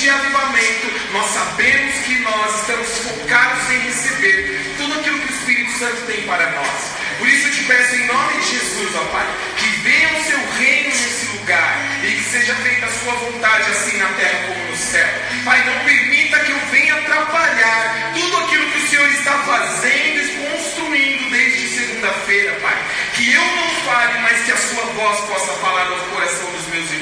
de avivamento, nós sabemos que nós estamos focados em receber tudo aquilo que o Espírito Santo tem para nós. Por isso eu te peço em nome de Jesus, ó Pai, que venha o seu reino nesse lugar e que seja feita a sua vontade, assim na terra como no céu. Pai, não permita que eu venha atrapalhar tudo aquilo que o Senhor está fazendo e construindo desde segunda-feira, Pai. Que eu não fale, mas que a sua voz possa falar no coração dos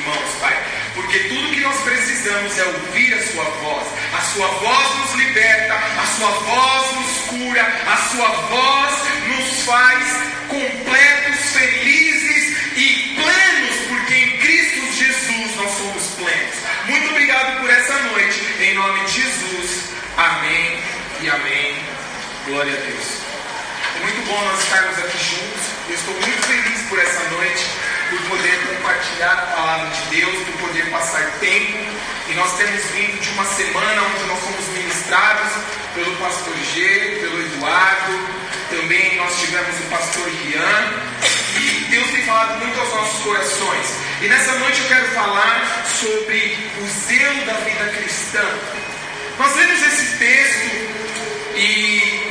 irmãos, Pai. Porque tudo que nós precisamos é ouvir a sua voz. A sua voz nos liberta, a sua voz nos cura, a sua voz nos faz completos, felizes e plenos, porque em Cristo Jesus nós somos plenos. Muito obrigado por essa noite, em nome de Jesus. Amém e amém. Glória a Deus. É muito bom nós estarmos aqui juntos. Eu estou muito feliz por essa noite, por poder compartilhar a palavra de Deus, por poder passar tempo. E nós temos vindo de uma semana onde nós fomos ministrados pelo pastor G, pelo Eduardo, também nós tivemos o pastor Rian. E Deus tem falado muito aos nossos corações. E nessa noite eu quero falar sobre o zelo da vida cristã. Nós lemos esse texto e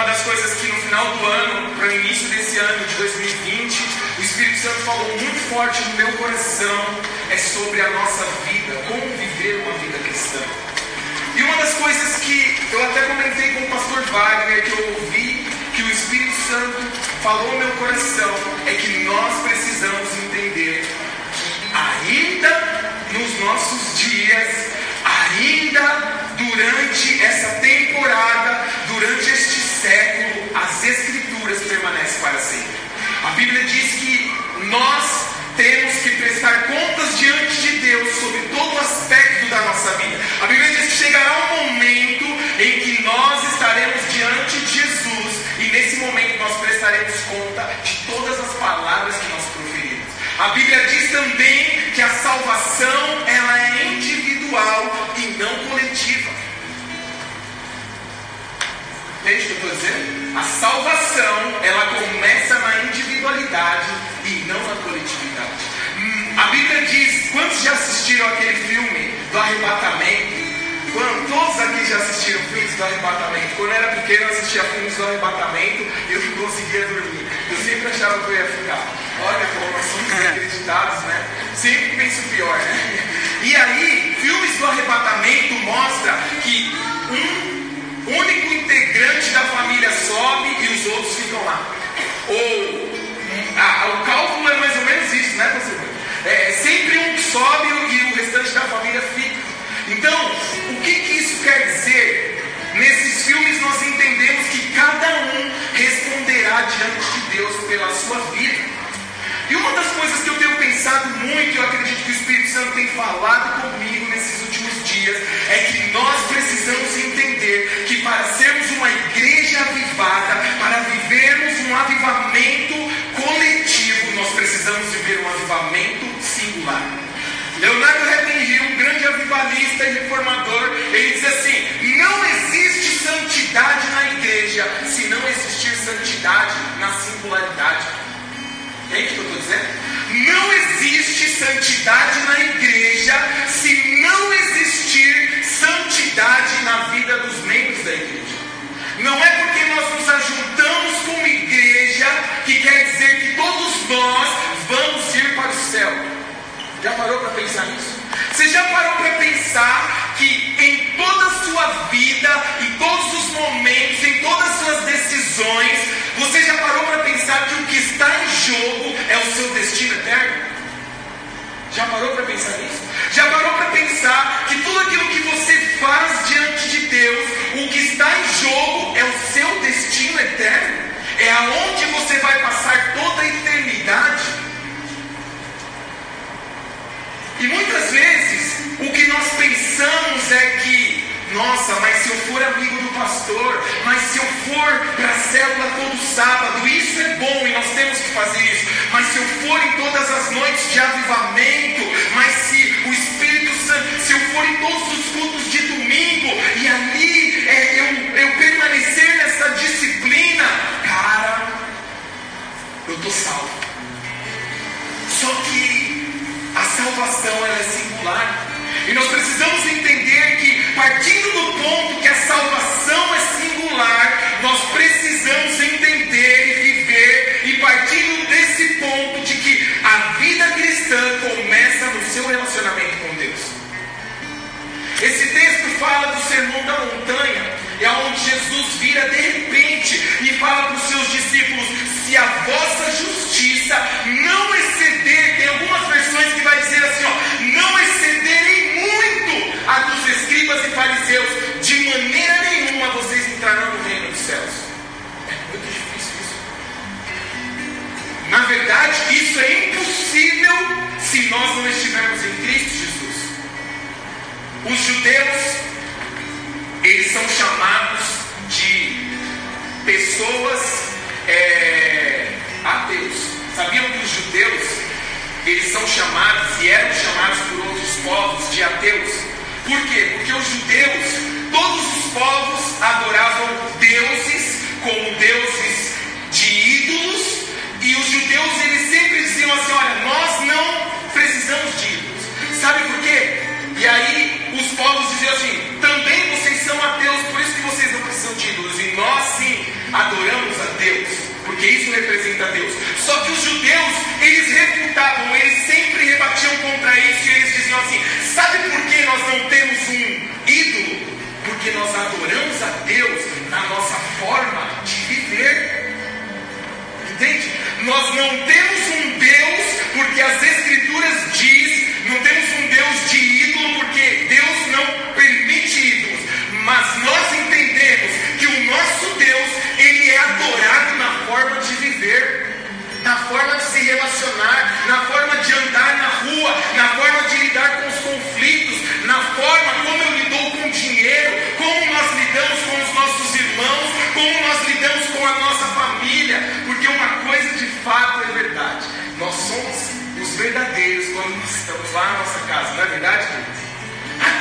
uma das coisas que no final do ano, para o início desse ano de 2020, o Espírito Santo falou muito forte no meu coração é sobre a nossa vida, como viver uma vida cristã. E uma das coisas que eu até comentei com o pastor Wagner, que eu ouvi, que o Espírito Santo falou no meu coração, é que nós precisamos entender que ainda nos nossos dias, ainda durante essa temporada, durante este século, as Escrituras permanecem para sempre. A Bíblia diz que nós temos que prestar contas diante de Deus sobre todo aspecto da nossa vida. A Bíblia diz que chegará um momento em que nós estaremos diante de Jesus e nesse momento nós prestaremos conta de todas as palavras que nós proferimos. A Bíblia diz também que a salvação Entende o que eu estou dizendo? A salvação, ela começa na individualidade e não na coletividade. Hum, a Bíblia diz, quantos já assistiram aquele filme do arrebatamento? Quando, todos aqui já assistiram filmes do arrebatamento. Quando eu era pequeno, eu assistia filmes do arrebatamento e eu não conseguia dormir. Eu sempre achava que eu ia ficar. Olha como nós somos acreditados, né? Sempre penso pior, né? E aí, filmes do arrebatamento mostra que um único integrante da família sobe e os outros ficam lá. Ou ah, o cálculo é mais ou menos isso, né, pastor? É sempre um sobe e o restante da família fica. Então, o que, que isso quer dizer? Nesses filmes nós entendemos que cada um responderá diante de Deus pela sua vida. E uma das coisas que eu pensado muito, e eu acredito que o Espírito Santo tem falado comigo nesses últimos dias, é que nós precisamos entender que para sermos uma igreja avivada, para vivermos um avivamento coletivo, nós precisamos viver um avivamento singular. Leonardo Ravenhill, um grande avivalista e reformador, ele diz assim: não existe santidade na igreja se não existir santidade na singularidade. Entende o que eu estou dizendo? Não existe santidade na igreja se não existir santidade na vida dos membros da igreja. Não é porque nós nos ajuntamos como igreja que quer dizer que todos nós vamos ir para o céu. Já parou para pensar nisso? Você já parou para pensar que em toda a sua vida, em todos os momentos, em todas as suas decisões, você já parou para pensar que o que está em jogo é o seu destino eterno? Já parou para pensar nisso? Já parou para pensar que tudo aquilo que você faz diante de Deus, o que está em jogo é o seu destino eterno? É aonde você vai passar toda a eternidade? E muitas vezes o que nós pensamos é que, nossa, mas se eu for amigo do pastor, mas se eu for para a célula todo sábado, isso é bom e nós temos que fazer isso. Mas se eu for em todas as noites de avivamento, mas se o Espírito Santo, se eu for em todos os cultos de domingo e ali é, eu, eu permanecer nessa disciplina, cara, eu estou salvo. Só que a salvação ela é singular. E nós precisamos entender que, partindo do ponto que a salvação é singular, nós precisamos entender e viver, e partindo desse ponto de que a vida cristã começa no seu relacionamento com Deus. Esse texto fala do sermão da montanha, é onde Jesus vira de repente e fala para os seus discípulos: se a vossa justiça não exceder, verdade, isso é impossível se nós não estivermos em Cristo Jesus. Os judeus eles são chamados de pessoas é, ateus. Sabiam que os judeus eles são chamados e eram chamados por outros povos de ateus? Por quê? Porque os judeus, todos os povos adoravam deuses como deuses representa Deus. Só que os judeus, eles refutavam, eles sempre rebatiam contra isso e eles diziam assim: sabe por que nós não temos um ídolo? Porque nós adoramos a Deus na nossa forma de viver. Entende? Nós não temos um Deus, porque as Escrituras diz, não temos um Deus de ídolo, porque Deus não permite ídolos. Mas nós entendemos que o nosso Deus, ele é adorado na forma de viver na forma de se relacionar, na forma de andar na rua, na forma de lidar com os conflitos, na forma como eu lido com o dinheiro, como nós lidamos com os nossos irmãos, como nós lidamos com a nossa família, porque uma coisa de fato é verdade, nós somos os verdadeiros quando estamos lá na nossa casa, não é verdade,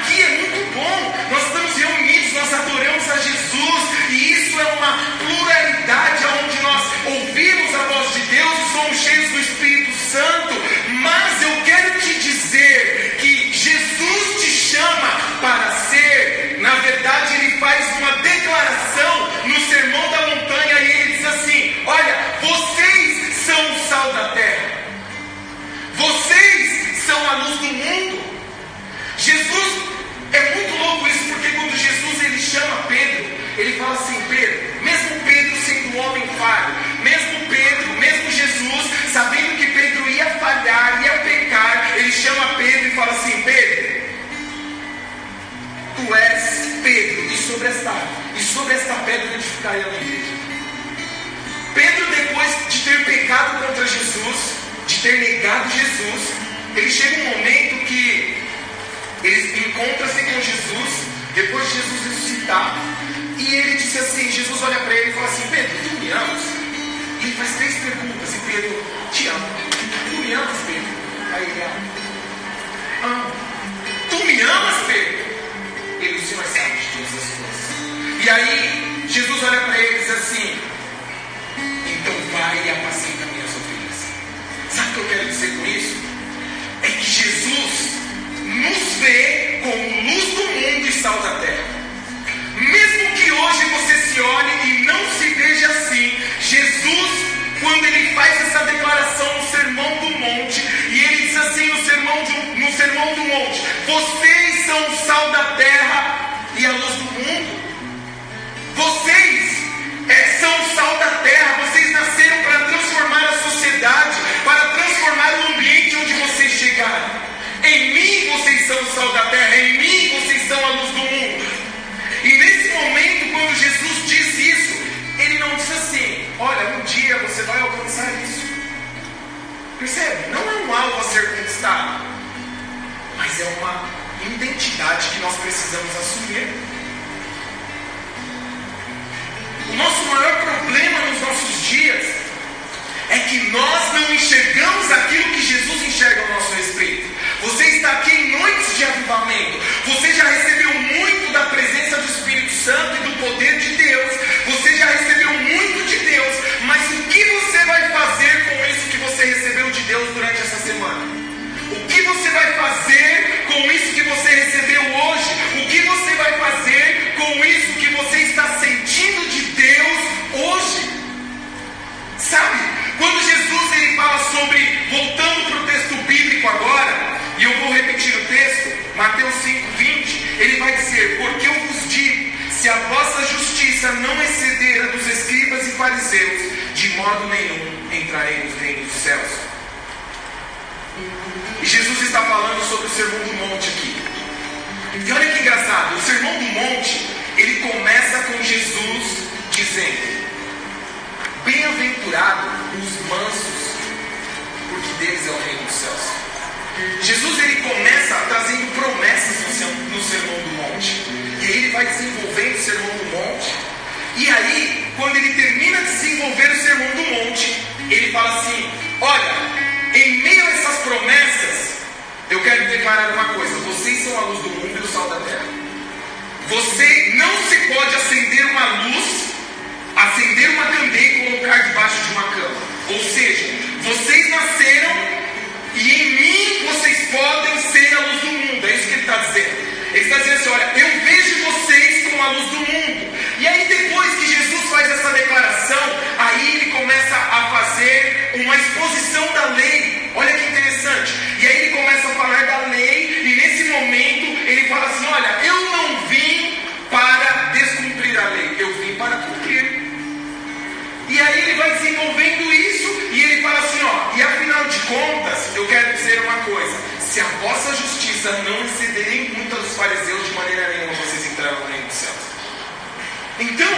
Aqui é muito bom, nós estamos reunidos, nós adoramos a Jesus, e isso é uma pluralidade onde nós ouvimos a voz de Deus e somos cheios do Espírito Santo. Igreja. Pedro, depois de ter pecado contra Jesus, de ter negado Jesus, ele chega um momento que ele encontra-se com Jesus, depois de Jesus ressuscitar, e ele disse assim: Jesus olha para ele e fala assim: Pedro, tu me amas? E ele faz três perguntas, e Pedro, te amo. Tu me amas, Pedro? Aí ele amo. Tu me amas, Pedro? Ele, o Senhor sabe de todas as coisas. E aí, Jesus olha para ele e diz assim: Então vai e apacenta minhas ovelhas. Sabe o que eu quero dizer com isso? É que Jesus nos vê como luz do mundo e sal da terra. Mesmo que hoje você se olhe e não se veja assim, Jesus, quando ele faz essa declaração, Percebe? Não é um alvo a ser conquistado, mas é uma identidade que nós precisamos assumir. O nosso maior problema nos nossos dias é que nós não enxergamos aquilo que Jesus enxerga ao nosso respeito. Você está aqui em noites de avivamento. Você já recebeu muito da presença do Espírito Santo e do poder de Deus. Você já recebeu muito de Deus. Mas o que você vai fazer vai fazer com isso que você está sentindo de Deus hoje? Sabe? Quando Jesus ele fala sobre, voltando para o texto bíblico agora, e eu vou repetir o texto, Mateus 5,20, ele vai dizer: Porque eu vos digo, se a vossa justiça não exceder a dos escribas e fariseus, de modo nenhum entrarei nos reinos dos céus. E Jesus está falando sobre o sermão do monte aqui. E olha que engraçado, o sermão do monte, ele começa com Jesus dizendo: Bem-aventurado os mansos, porque deles é o reino dos céus. Jesus ele começa trazendo promessas no Sermão do Monte. E aí ele vai desenvolvendo o Sermão do Monte. E aí, quando ele termina de desenvolver o Sermão do Monte, ele fala assim: Olha, em meio a essas promessas, eu quero declarar uma coisa: vocês são a luz do mundo e o sal da terra. Você não se pode acender uma luz, acender uma candeia e colocar debaixo de uma cama. Ou seja, vocês nasceram e em mim vocês podem ser a luz do mundo. É isso que ele está dizendo. Ele está dizendo assim: olha, eu vejo vocês como a luz do mundo. E aí, depois que Jesus faz essa declaração, aí ele começa a fazer uma exposição da lei. Olha que interessante. Começa a falar da lei, e nesse momento ele fala assim: olha, eu não vim para descumprir a lei, eu vim para cumprir. E aí ele vai desenvolvendo isso e ele fala assim, ó, e afinal de contas, eu quero dizer uma coisa, se a vossa justiça não exceder muito a dos fariseus, de maneira nenhuma vocês entrarão no reino dos céus. Então,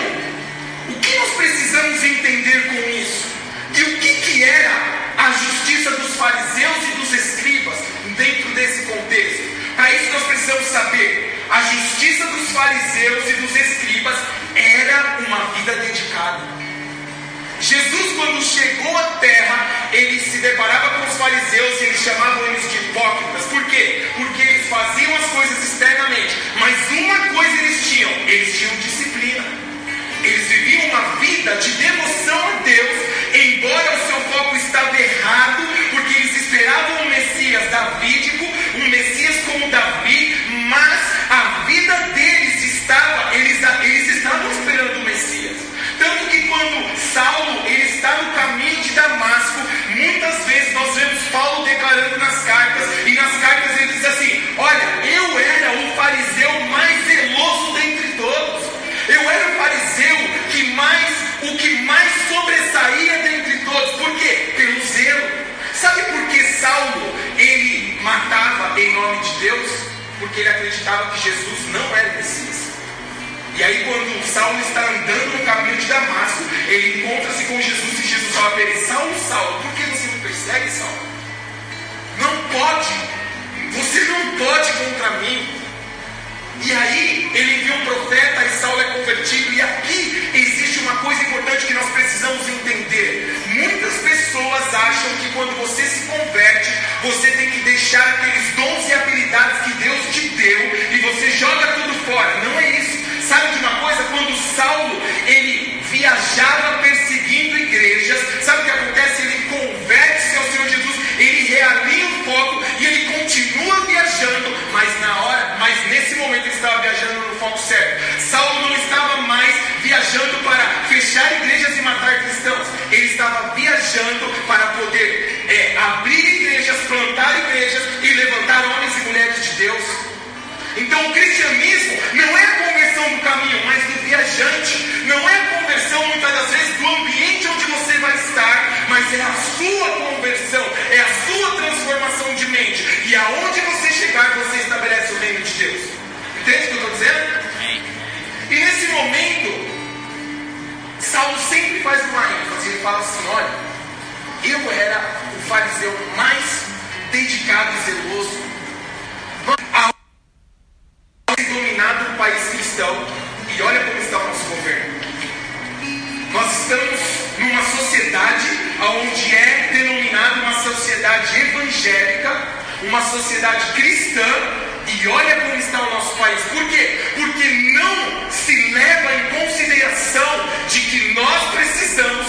o que nós precisamos entender com isso? E o que, que era a justiça dos fariseus e dos escribas dentro desse contexto? Para isso nós precisamos saber, a justiça dos fariseus e dos escribas era uma vida dedicada. Jesus, quando chegou à terra, ele se deparava com os fariseus e eles chamavam eles de hipócritas. Por quê? Porque eles faziam as coisas externamente, mas uma coisa eles tinham: eles tinham disciplina. Eles viviam uma vida de devoção Sabe por que Saulo ele matava em nome de Deus? Porque ele acreditava que Jesus não era Messias. E aí, quando Saulo está andando no caminho de Damasco, ele encontra-se com Jesus e Jesus fala para ele: Saulo, Saulo, por que você me persegue, Saulo? Não pode, você não pode contra mim. E aí ele envia um profeta e Saulo é convertido. E aqui existe uma coisa importante que nós precisamos entender. Você tem que deixar aqueles dons e habilidades que Deus te deu e você joga tudo fora. Não é isso. Sabe de uma coisa? Quando Saulo ele viajava perseguindo igrejas, sabe o que acontece? Ele converte-se ao Senhor Jesus, ele realinha o foco e ele continua viajando, mas na hora, mas nesse momento ele estava viajando no foco certo. Saulo não estava mais viajando para fechar igrejas e matar cristãos, ele estava viajando para poder é, abrir plantar igrejas e levantar homens e mulheres de Deus. Então o cristianismo não é a conversão do caminho, mas do viajante. Não é a conversão muitas das vezes do ambiente onde você vai estar, mas é a sua conversão, é a sua transformação de mente. E aonde você chegar, você estabelece o reino de Deus. Entende o que eu estou dizendo? E nesse momento, Saulo sempre faz uma ênfase, ele fala assim: olha, eu era o fariseu mais dedicado e zeloso, ao dominado o país cristão, e olha como está o nosso governo. Nós estamos numa sociedade onde é denominada uma sociedade evangélica, uma sociedade cristã, e olha como está o nosso país. Por quê? Porque não se leva em consideração de que nós precisamos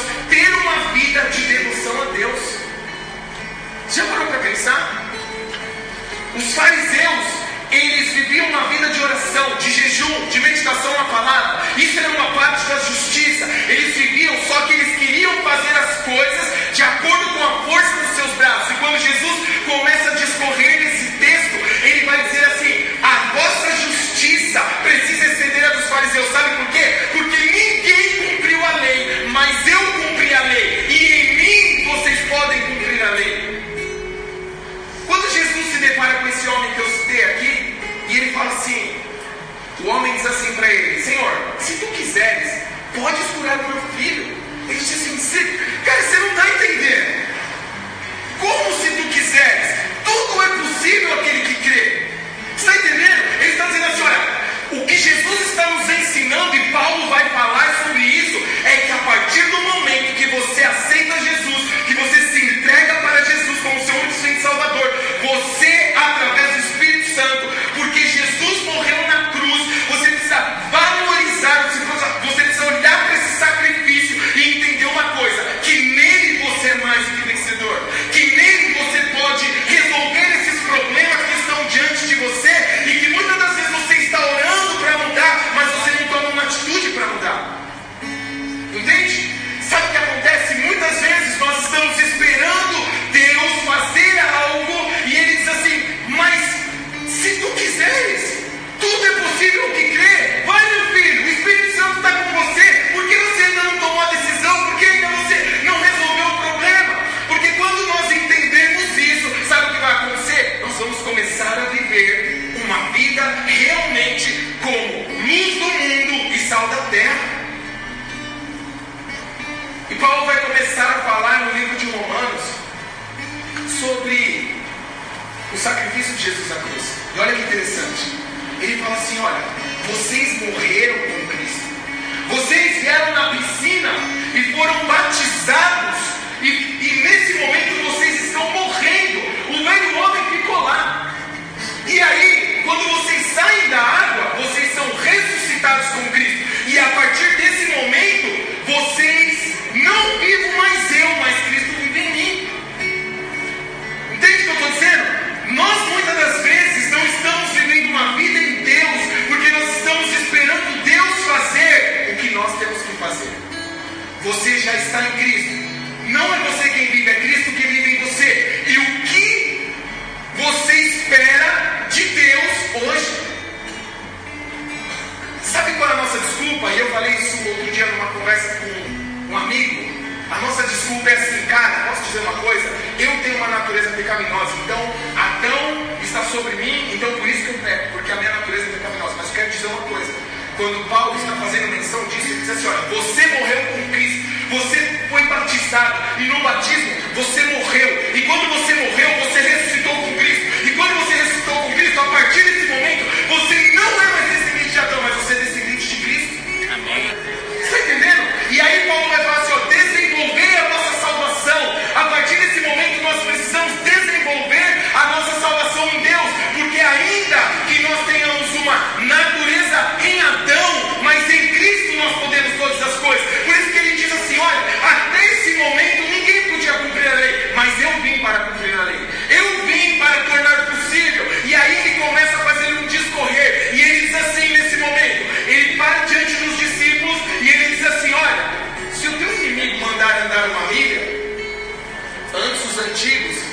A nossa desculpa é assim, cara, posso dizer uma coisa? Eu tenho uma natureza pecaminosa, então Adão está sobre mim, então por isso que eu peco, porque a minha natureza é pecaminosa. Mas eu quero dizer uma coisa: quando Paulo está fazendo menção disso, ele diz assim: olha, você morreu com Cristo, você foi batizado, e no batismo você morreu, e quando você morreu,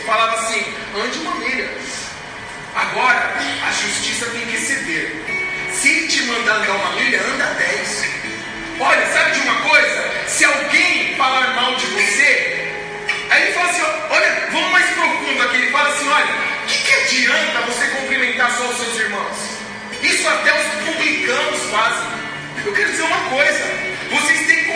falava assim: ande uma milha. Agora, a justiça tem que ceder. Se te mandar andar uma milha, anda dez. Olha, sabe de uma coisa? Se alguém falar mal de você, aí ele fala assim: olha, vamos mais profundo aqui. Ele fala assim: olha, o que, que adianta você cumprimentar só os seus irmãos? Isso até os publicanos fazem. Eu quero dizer uma coisa: vocês têm que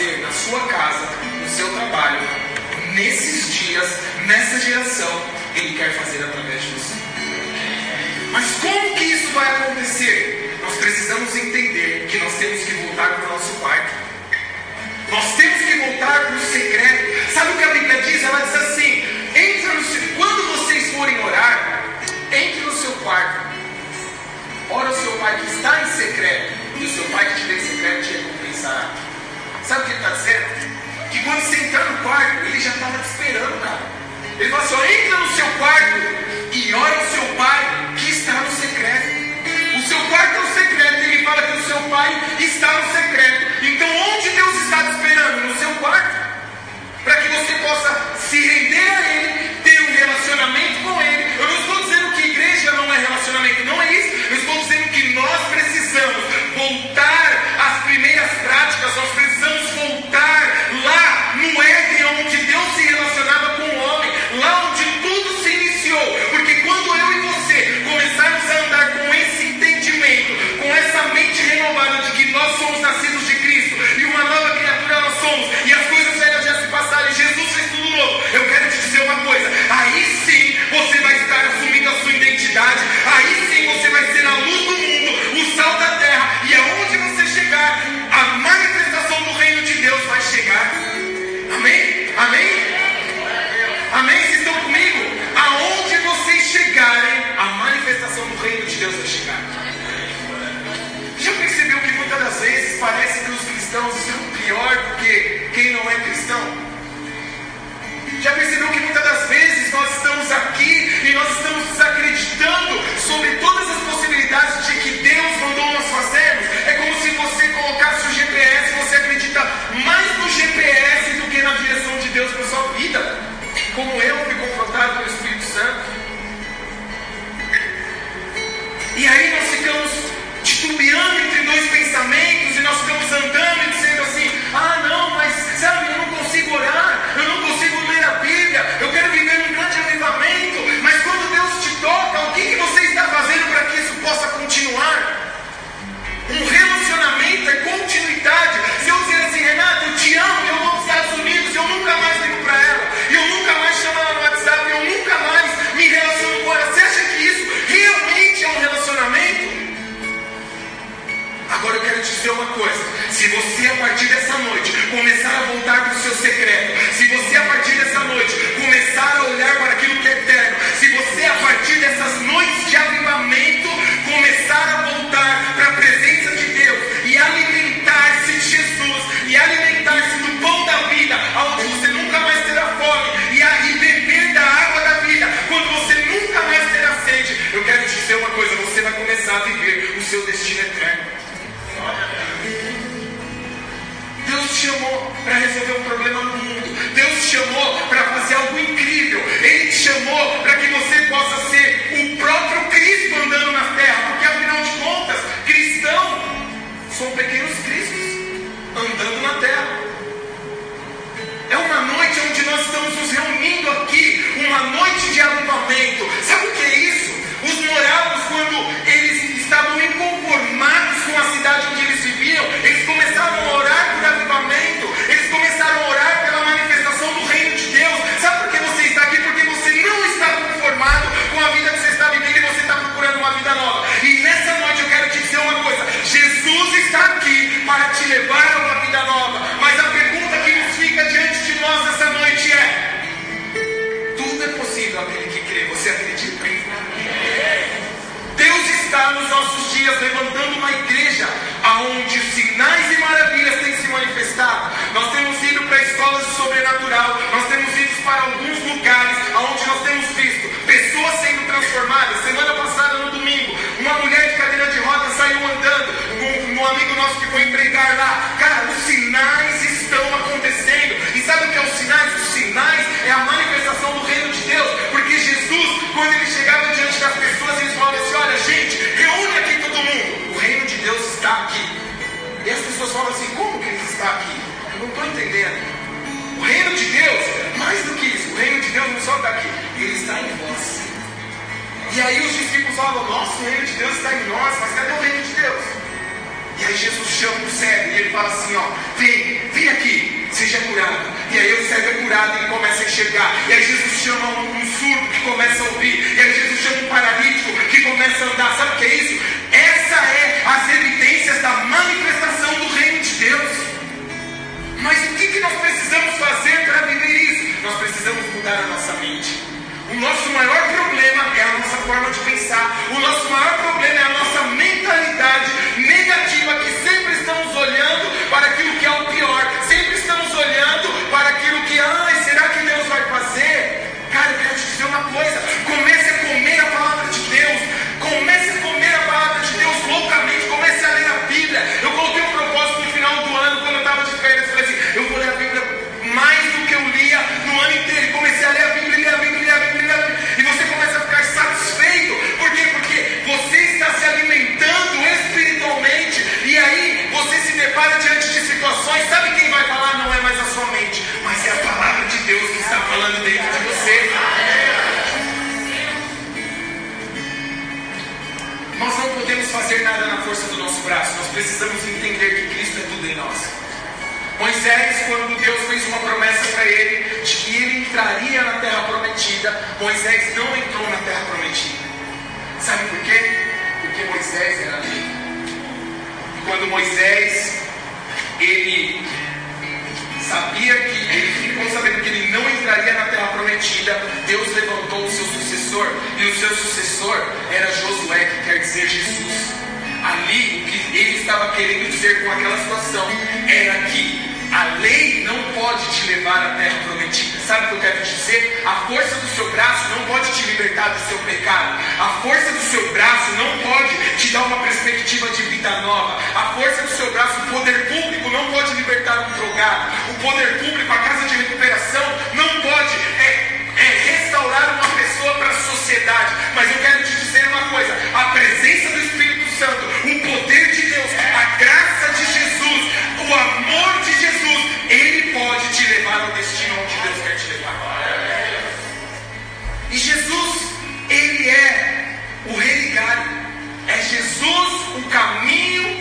fazer na sua casa, no seu trabalho, nesses dias, nessa geração, Ele quer fazer através de você. Mas como que isso vai acontecer? Nós precisamos entender que nós temos que voltar para o nosso quarto. Nós temos que voltar para o segredo. Sabe o que a Bíblia diz? Ela diz assim: entra no seu, quando vocês forem orar, entre no seu quarto. Ora o seu pai que está em secreto, e o seu pai que te vê em secreto te recompensará. Sabe o que ele está dizendo? Que quando você entrar no quarto, ele já estava te esperando, cara. Ele falou assim, só entra no seu quarto e ora o seu pai que está no secreto. O seu quarto é o secreto, ele fala que o seu pai está no secreto. Então onde Deus está te esperando? No seu quarto. Para que você possa se render a Ele, ter um relacionamento com Ele. Eu não estou dizendo que igreja não é relacionamento, não é isso. Eu partir dessa noite começar a voltar para o seu secreto, algo incrível. Ele te chamou para que você possa ser o próprio Cristo andando na terra, porque afinal de contas, cristão são pequenos cristos andando na terra. É uma noite onde nós estamos nos reunindo aqui, uma noite de avivamento. Sabe o que é isso? Os morados, quando eles estavam inconformados com a cidade onde eles viviam, eles começavam a orar por avivamento. Eles vida nova. E nessa noite eu quero te dizer uma coisa: Jesus está aqui para te levar a uma vida nova. Mas a pergunta que nos fica diante de nós nessa noite é: tudo é possível aquele que crê. Você acredita? Deus está nos nossos dias levantando uma igreja aonde os sinais e maravilhas têm se manifestado. Nós temos ido para escolas de sobrenatural, nós temos ido para alguns lugares aonde nós temos visto pessoas sendo transformada. Semana passada, no domingo, uma mulher de cadeira de rodas saiu andando. Um, um amigo nosso que foi empregar lá. Cara, os sinais estão acontecendo. E sabe o que é os sinais? Os sinais é a manifestação do reino de Deus. Porque Jesus, quando ele chegava diante das pessoas, ele falava assim: olha, gente, reúne aqui todo mundo. O reino de Deus está aqui. E as pessoas falam assim: como que ele está aqui? Eu não estou entendendo. O reino de Deus, mais do que isso, o reino de Deus não só está aqui, ele está em vós aí os discípulos falam, nossa, o reino de Deus está em nós, mas cadê o reino de Deus? E aí Jesus chama o cego e ele fala assim, ó, vem, vem aqui, seja curado. E aí o cego é curado e ele começa a enxergar. E aí Jesus chama um, um surdo que começa a ouvir. E aí Jesus chama um paralítico que começa a andar. Sabe o que é isso? Essa é as evidências da manifestação do reino de Deus. Mas o que, que nós precisamos fazer para viver isso? Nós precisamos mudar a nossa mente. O nosso maior problema é a nossa forma de pensar. O nosso maior problema é a nossa mentalidade negativa, que sempre estamos olhando para aquilo que é o pior. Sempre estamos olhando para aquilo que, ai, será que Deus vai fazer? Cara, eu quero te dizer uma coisa: depara diante de situações. Sabe quem vai falar? Não é mais a sua mente, mas é a palavra de Deus que está falando dentro de você. Nós não podemos fazer nada na força do nosso braço. Nós precisamos entender que Cristo é tudo em nós. Moisés, quando Deus fez uma promessa para ele de que ele entraria na terra prometida, Moisés não entrou na terra prometida. Sabe por quê? Porque Moisés era lei. E quando Moisés ele sabia que ele ficou sabendo que ele não entraria na terra prometida, Deus levantou o seu sucessor, e o seu sucessor era Josué, que quer dizer Jesus. Ali, o que ele estava querendo dizer com aquela situação era que a lei não pode te levar à terra prometida. Sabe o que eu quero dizer? A força do seu braço não pode te libertar do seu pecado. A força do seu braço não pode te dar uma perspectiva de vida nova. A força do seu braço, o poder público não pode libertar um drogado. O poder público, a casa de recuperação, não pode é, é restaurar uma pessoa para a sociedade. Mas eu quero te dizer uma coisa: a presença do Espírito Santo, o poder de Deus, a graça de Jesus, o amor de Jesus, levar ao destino onde Deus quer te levar. E Jesus, ele é o religário. É Jesus o caminho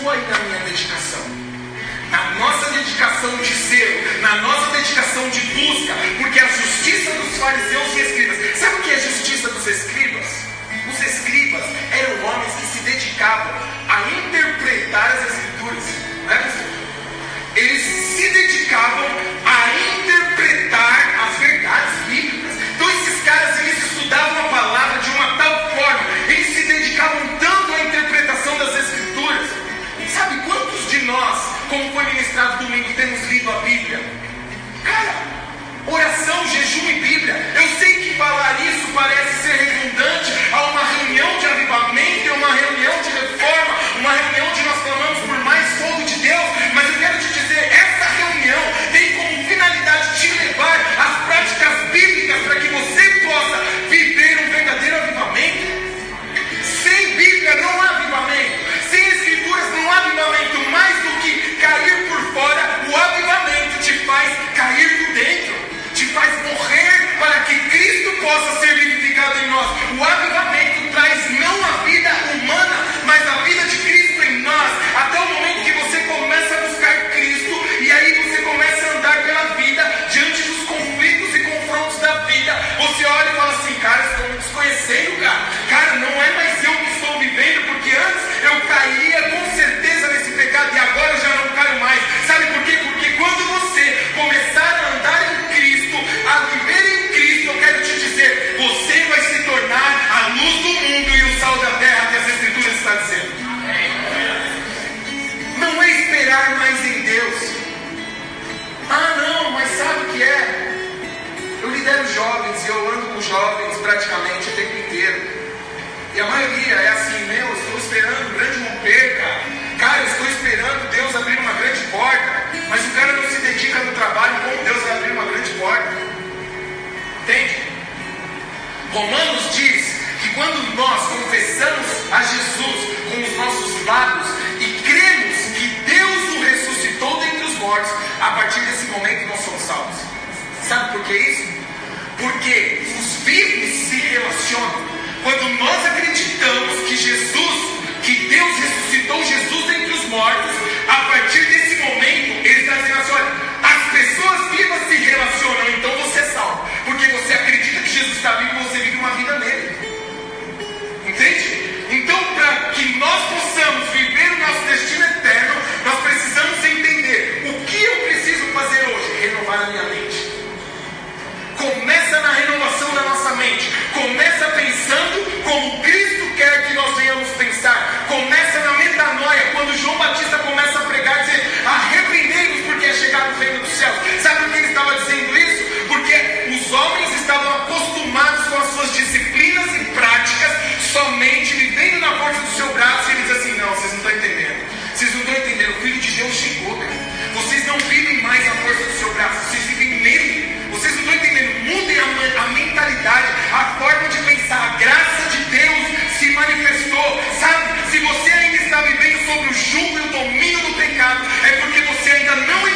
sua e na minha dedicação. Na nossa dedicação de zelo, na nossa dedicação de busca, porque a justiça dos fariseus e escribas, sabe o que é a justiça dos escribas? Os escribas eram homens que se dedicavam a interpretar as escrituras, ministrado domingo, temos lido a Bíblia? Cara, oração, jejum e Bíblia. Porta. Mas o cara não se dedica no trabalho, como Deus vai abrir uma grande porta? Entende? Romanos diz que quando nós confessamos a Jesus com os nossos lábios e cremos que Deus o ressuscitou dentre os mortos, a partir desse momento nós somos salvos. Sabe por que isso? Porque os vivos se relacionam. Quando nós acreditamos que Jesus, que Deus ressuscitou Jesus os mortos, a partir desse momento, ele está dizendo assim: olha, as pessoas vivas se relacionam, então você é salvo. Porque você acredita que Jesus está vivo e você vive uma vida nele. Entende? Então, para que nós possamos viver o nosso destino eterno, nós precisamos entender o que eu preciso fazer hoje? Renovar a minha mente. Começa na renovação da quando João Batista começa a pregar, dizer: arrependei-vos porque é chegado o reino dos céus. Sabe por que ele estava dizendo isso? Porque os homens estavam acostumados com as suas disciplinas e práticas, somente vivendo na força do seu braço, e ele diz assim: não, vocês não estão entendendo. Vocês não estão entendendo, o Filho de Deus chegou, cara. Vocês não vivem mais na força do seu braço, vocês vivem nele. Vocês não estão entendendo. Mudem a, a mentalidade, a forma de pensar. A graça de Deus se manifestou. Sabe? Se você ainda sobre o jugo e o domínio do pecado, é porque você ainda não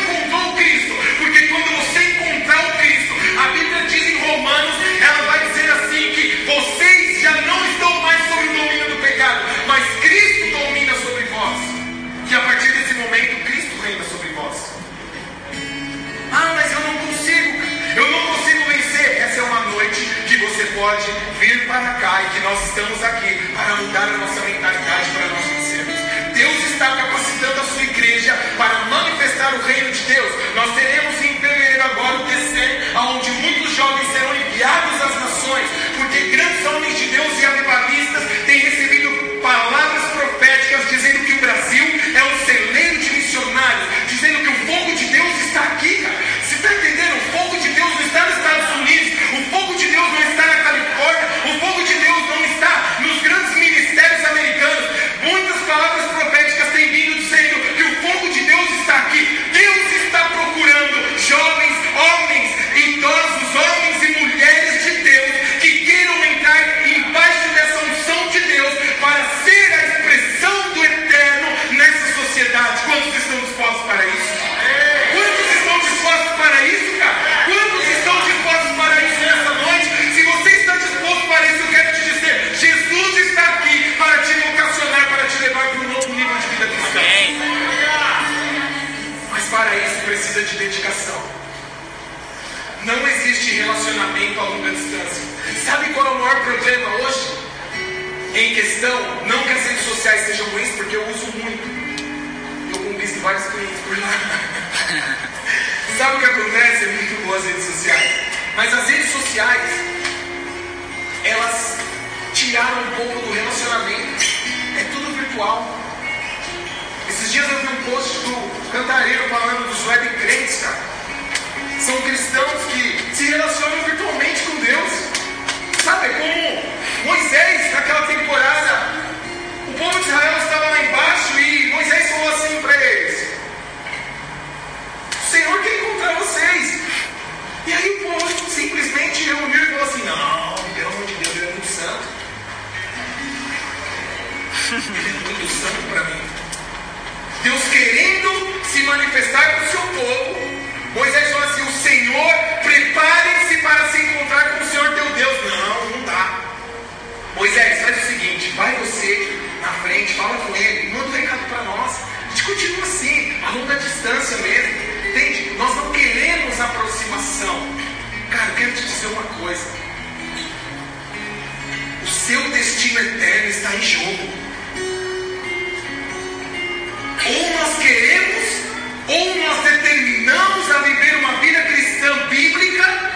Em questão, não que as redes sociais sejam ruins, porque eu uso muito. Eu conquisto vários clientes por lá. Sabe o que acontece? É muito boas as redes sociais. Mas as redes sociais, elas tiraram um pouco do relacionamento. É tudo virtual. Esses dias eu vi um post do cantareiro falando dos web crentes, cara. São cristãos que se relacionam virtualmente com Deus. Sabe, é como Moisés, naquela temporada, o povo de Israel estava lá embaixo e Moisés falou assim para eles: O Senhor quer encontrar vocês. E aí o povo simplesmente reuniu e falou assim: Não, pelo amor de Deus, ele é muito santo. Ele é muito santo para mim. Deus querendo se manifestar para o seu povo, Moisés falou assim: O Senhor, preparem-se para se encontrar com o Senhor teu Deus. Não. Moisés, faz o seguinte: vai você na frente, fala com ele, manda um recado para nós. A gente continua assim, a longa distância mesmo. Entende? Nós não queremos aproximação. Cara, eu quero te dizer uma coisa: o seu destino eterno está em jogo. Ou nós queremos, ou nós determinamos a viver uma vida cristã bíblica,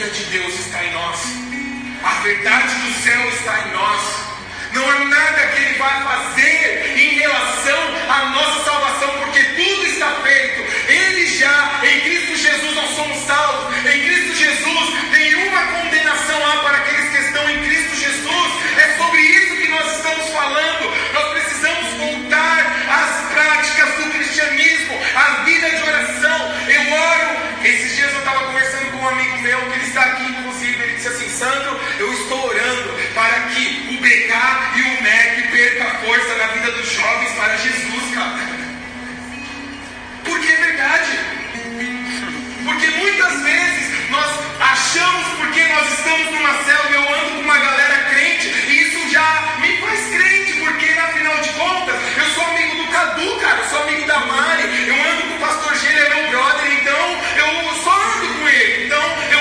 vida de Deus está em nós. A verdade do céu está em nós. Não há nada que Ele vai fazer em relação à nossa salvação, porque tudo está feito. Ele já, disse assim, Sandro, eu estou orando para que o BK e o MEC perca a força na vida dos jovens para Jesus, cara. Porque é verdade. Porque muitas vezes nós achamos porque nós estamos numa célula, eu ando com uma galera crente, e isso já me faz crente, porque afinal de contas, eu sou amigo do Cadu, cara, eu sou amigo da Mari, eu ando com o pastor Gênio, é meu brother, então eu só ando com ele. Então eu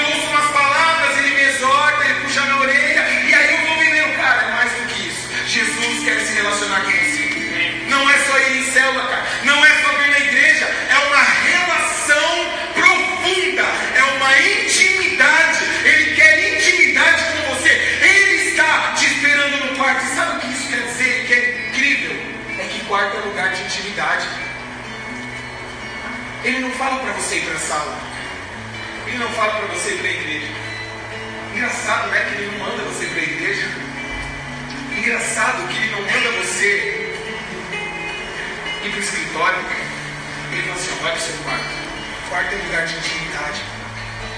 célula, cara. Não é só vir na igreja. É uma relação profunda. É uma intimidade. Ele quer intimidade com você. Ele está te esperando no quarto. Sabe o que isso quer dizer? Que é incrível. É que quarto é lugar de intimidade. Ele não fala para você ir para a sala. Ele não fala para você ir para a igreja. Engraçado, né? Que ele não manda você para a igreja. Engraçado que ele não manda você ir para o escritório. Ele fala assim: vai para o seu quarto. Quarto é um lugar de intimidade.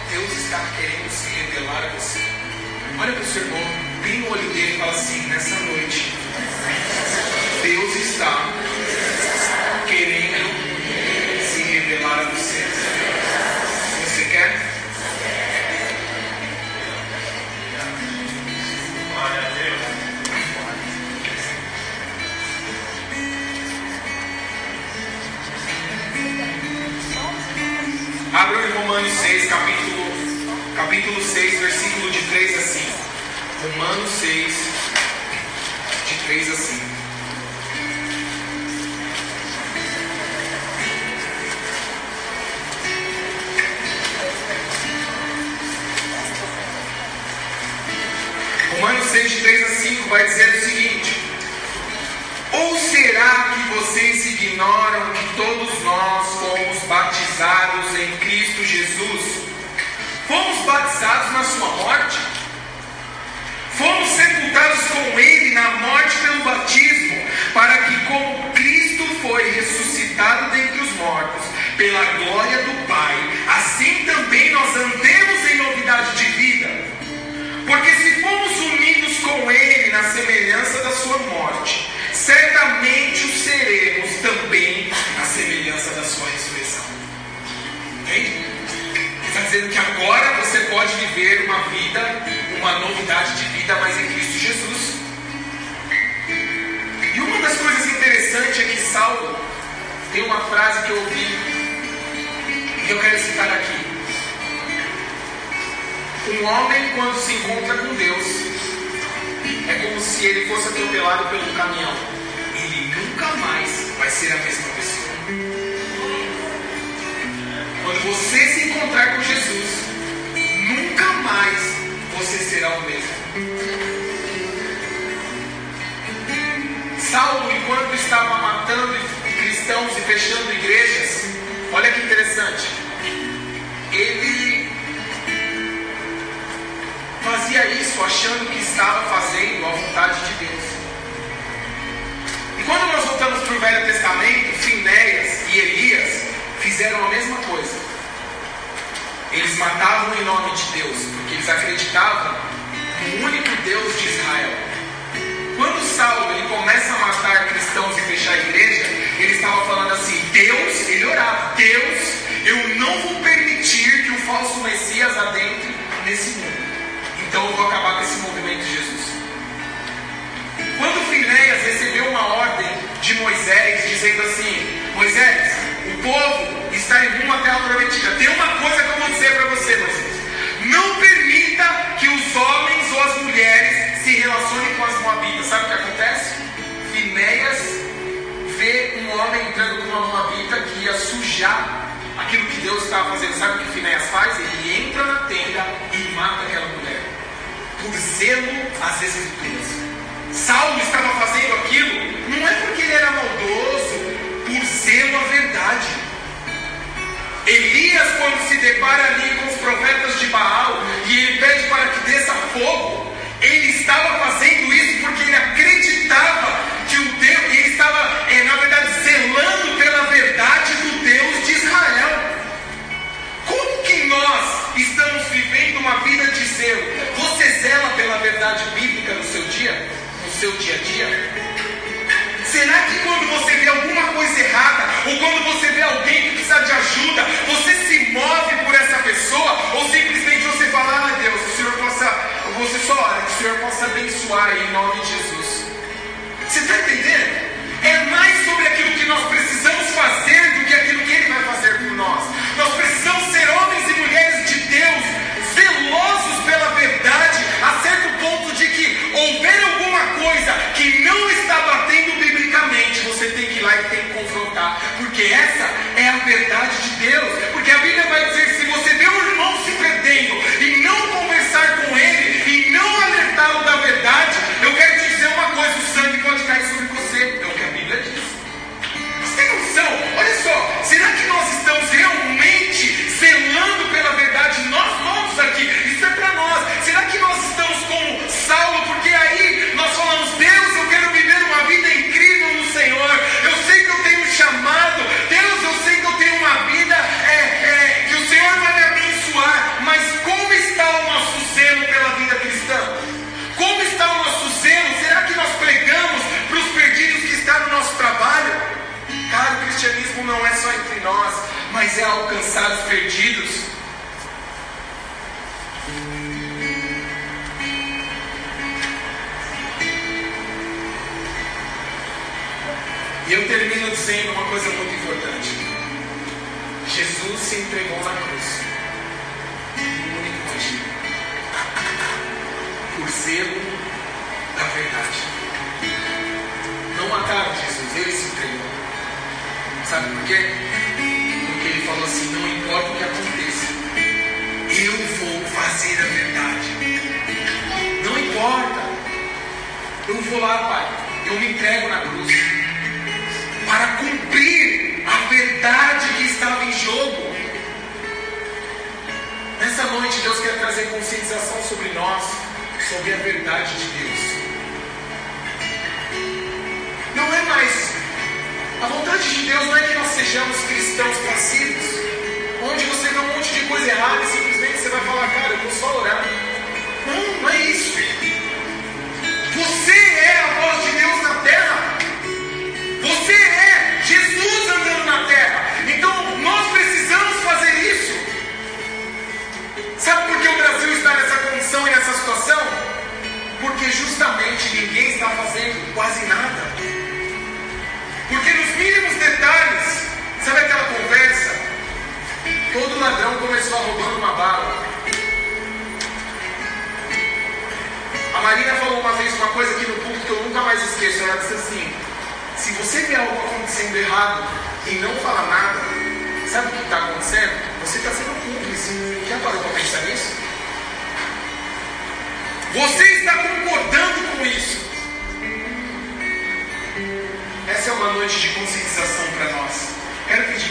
Deus está querendo se revelar a você. Olha para o seu irmão, bem no olho dele e fala assim: nessa noite, Deus está Abra em Romanos 6, capítulo, capítulo 6, versículo de 3 a 5. Romanos 6, de 3 a 5. Romanos 6, de 3 a 5 vai dizer seguinte: Ou será que vocês ignoram que todos nós fomos batizados em Cristo Jesus? Fomos batizados na sua morte? Fomos sepultados com Ele na morte pelo batismo, para que, como Cristo foi ressuscitado dentre os mortos, pela glória do Pai, não vou permitir que o falso Messias adentre nesse mundo. Então eu vou acabar com esse movimento de Jesus. Quando Finéias recebeu uma ordem de Moisés dizendo assim: Moisés, o povo está em rumo à terra prometida. Tem uma coisa que eu vou dizer para você, Moisés. Não permita que os homens ou as mulheres se relacionem com as moabitas. Sabe o que acontece? Finéias vê um homem entrando com uma moabita que ia sujar aquilo que Deus estava fazendo. Sabe o que Finéias faz? Ele entra na tenda e mata aquela mulher. Por zelo às escrituras. Saulo estava fazendo aquilo não é porque ele era maldoso, por zelo à verdade. Elias, quando se depara ali com os profetas de Baal e ele pede para que desça fogo, ele estava fazendo isso porque ele acreditava que o Deus, ele estava, é, na verdade, zelando pela verdade do Deus de Israel. Como que nós estamos vivendo uma vida de zelo? Você zela pela verdade bíblica no seu dia? No seu dia a dia? Será que quando você vê alguma coisa errada, ou quando você vê alguém que precisa de ajuda, você se move por essa pessoa, ou simplesmente você fala, ah Deus, o Senhor possa, você só ora, que o Senhor possa abençoar em nome de Jesus. Você está entendendo? É mais sobre aquilo que nós precisamos fazer do que aquilo que Ele vai fazer por nós. É alcançar os perdidos. E eu termino dizendo uma coisa muito importante. Jesus se entregou na cruz. Um único motivo. Por zelo da verdade. Não mataram Jesus, ele se entregou. Sabe por quê? Importa o que aconteça, eu vou fazer a verdade. Não importa. Eu vou lá, Pai. Eu me entrego na cruz para cumprir a verdade que estava em jogo. Nessa noite, Deus quer trazer conscientização sobre nós, sobre a verdade de Deus. Não é mais. A vontade de Deus não é que nós sejamos cristãos passivos, onde você vê um monte de coisa errada e simplesmente você vai falar, cara, eu vou só orar. Não, não é isso. Você é a voz de Deus na terra. Você é Jesus andando na terra. Então nós precisamos fazer isso. Sabe por que o Brasil está nessa condição e nessa situação? Porque justamente ninguém está fazendo quase nada. Porque nos mínimos detalhes, sabe aquela conversa? Todo ladrão começou roubando uma bala. A Marina falou uma vez uma coisa aqui no público eu nunca mais esqueço. Ela disse assim: se você vê algo acontecendo errado e não fala nada, sabe o que está acontecendo? Você está sendo cúmplice. Já parou para pensar nisso? Você está concordando com isso. Essa é uma noite de conscientização para nós. Quero pedir